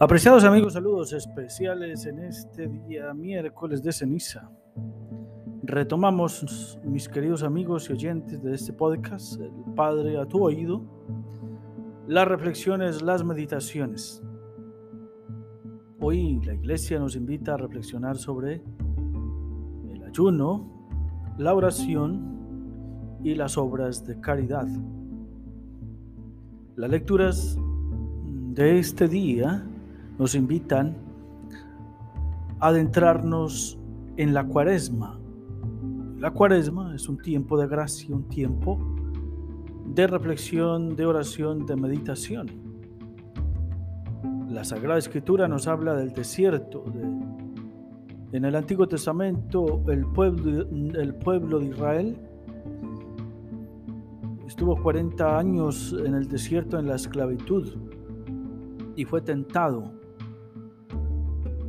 Apreciados amigos, saludos especiales en este día miércoles de ceniza. Retomamos, mis queridos amigos y oyentes de este podcast, el Padre a tu oído, las reflexiones, las meditaciones. Hoy la iglesia nos invita a reflexionar sobre el ayuno, la oración y las obras de caridad. Las lecturas de este día nos invitan a adentrarnos en la cuaresma. La cuaresma es un tiempo de gracia, un tiempo de reflexión, de oración, de meditación. La Sagrada Escritura nos habla del desierto. en el Antiguo Testamento el pueblo, el pueblo de Israel estuvo 40 años en el desierto en la esclavitud y fue tentado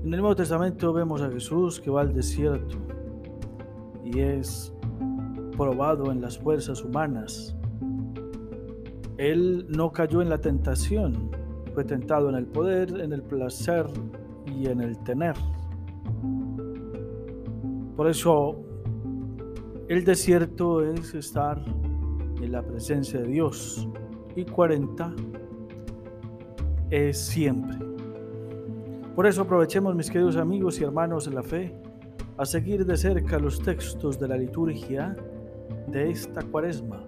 en el Nuevo Testamento vemos a Jesús que va al desierto y es probado en las fuerzas humanas. Él no cayó en la tentación, fue tentado en el poder, en el placer y en el tener. Por eso el desierto es estar en la presencia de Dios y 40 es siempre. Por eso aprovechemos, mis queridos amigos y hermanos en la fe, a seguir de cerca los textos de la liturgia de esta cuaresma,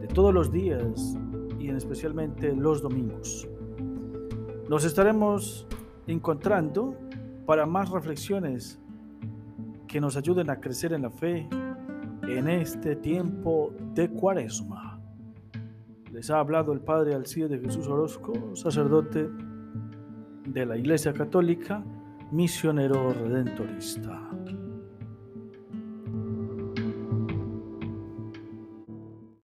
de todos los días y en especialmente los domingos. Nos estaremos encontrando para más reflexiones que nos ayuden a crecer en la fe en este tiempo de cuaresma. Les ha hablado el Padre Alcide de Jesús Orozco, sacerdote de la Iglesia Católica, misionero redentorista.